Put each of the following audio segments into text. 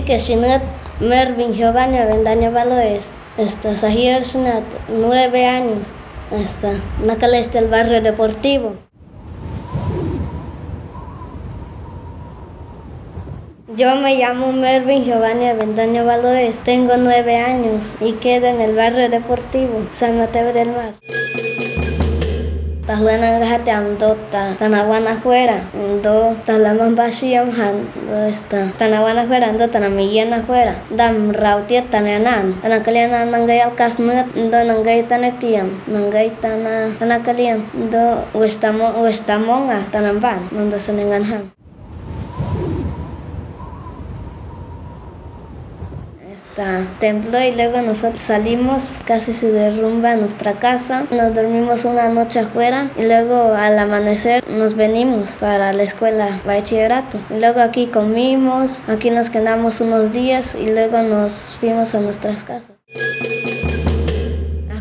Sí, que Shinat Mervin Giovanni Avendaño Valois. Está Sahir Shinat, nueve años. Está Nacaleste el barrio deportivo. Yo me llamo Mervin Giovanni Avendaño Valois, tengo nueve años y quedo en el barrio deportivo San Mateo del Mar. tahuanan gahatiam dota tanawana fuera do talaman bashiam han esta tanawana fuera do tanamiyana fuera dam rautia tanenan tanakalian nangay alkasnut do nangay tanetiam nangay tana tanakalian do westamon westamonga tanamban nanda sunengan han Esta, tembló y luego nosotros salimos, casi se derrumba nuestra casa, nos dormimos una noche afuera y luego al amanecer nos venimos para la escuela bachillerato. Y luego aquí comimos, aquí nos quedamos unos días y luego nos fuimos a nuestras casas.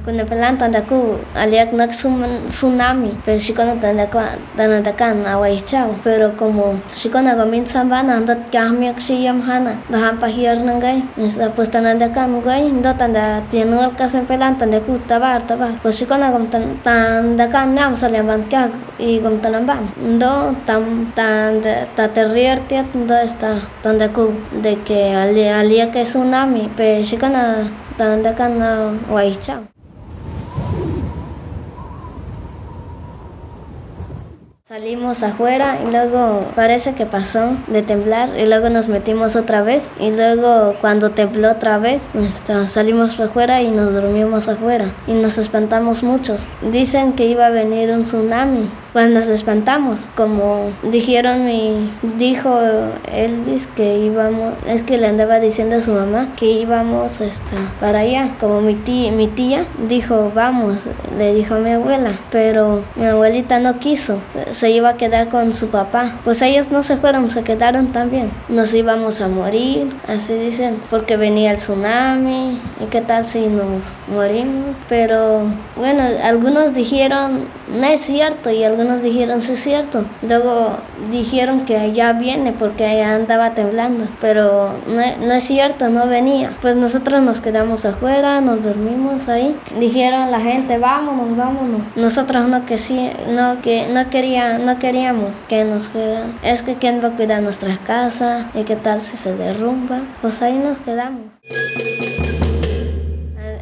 Kuna pelan tanda ku aliak nak tsunami, pero shikona tanda tanda takan awai chao. Pero como shikona gomin sambana andat kahmiak shiyam hana, dahan pahir nangai, pues tanda kan gai, ndo tanda tienul kasen pelan tanda ku tabar tabar. Pues shikona gom tanda kan nyam saliamban kya y gom tanamban. Ndo tam tanda ta terrier tiat ndo esta tanda ku de que aliak es tsunami, pero shikona tanda kan awai chao. Salimos afuera y luego parece que pasó de temblar y luego nos metimos otra vez y luego cuando tembló otra vez está, salimos afuera y nos dormimos afuera y nos espantamos muchos. Dicen que iba a venir un tsunami pues nos espantamos. Como dijeron mi, dijo Elvis que íbamos, es que le andaba diciendo a su mamá que íbamos esta, para allá. Como mi tía, mi tía dijo, vamos, le dijo a mi abuela, pero mi abuelita no quiso, se iba a quedar con su papá. Pues ellos no se fueron, se quedaron también. Nos íbamos a morir, así dicen, porque venía el tsunami y qué tal si nos morimos. Pero bueno, algunos dijeron, no es cierto y algunos dijeron, sí es cierto. Luego dijeron que allá viene porque allá andaba temblando. Pero no, no, es cierto, no venía. Pues nosotros nos quedamos afuera, nos dormimos ahí. Dijeron la gente, vámonos, vámonos. Nosotros no que sí, no que no quería, no queríamos que nos fueran. Es que quién va a cuidar nuestra casa y qué tal si se derrumba. Pues ahí nos quedamos.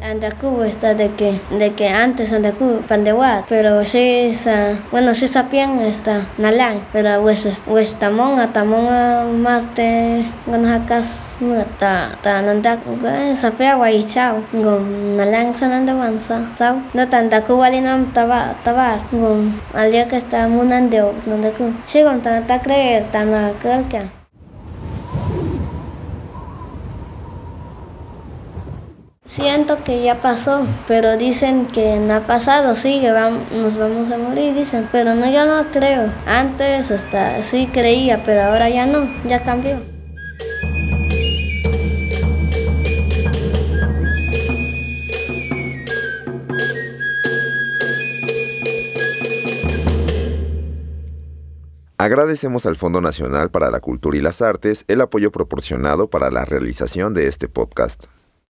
Andaku está de que de que antes Andaku pandewat pero si sa bueno si sapien está nalang pero pues pues tamong tamong más de hakas ta ta nandak sapia wai chao. Gom nalang sa nandawan sa sao no tandaku walinam taba tabar gom alia que está munandeo nandaku. Si gom ta ta creer tana kalka Siento que ya pasó, pero dicen que no ha pasado, sí, que nos vamos a morir, dicen, pero no, yo no creo. Antes hasta sí creía, pero ahora ya no, ya cambió. Agradecemos al Fondo Nacional para la Cultura y las Artes el apoyo proporcionado para la realización de este podcast.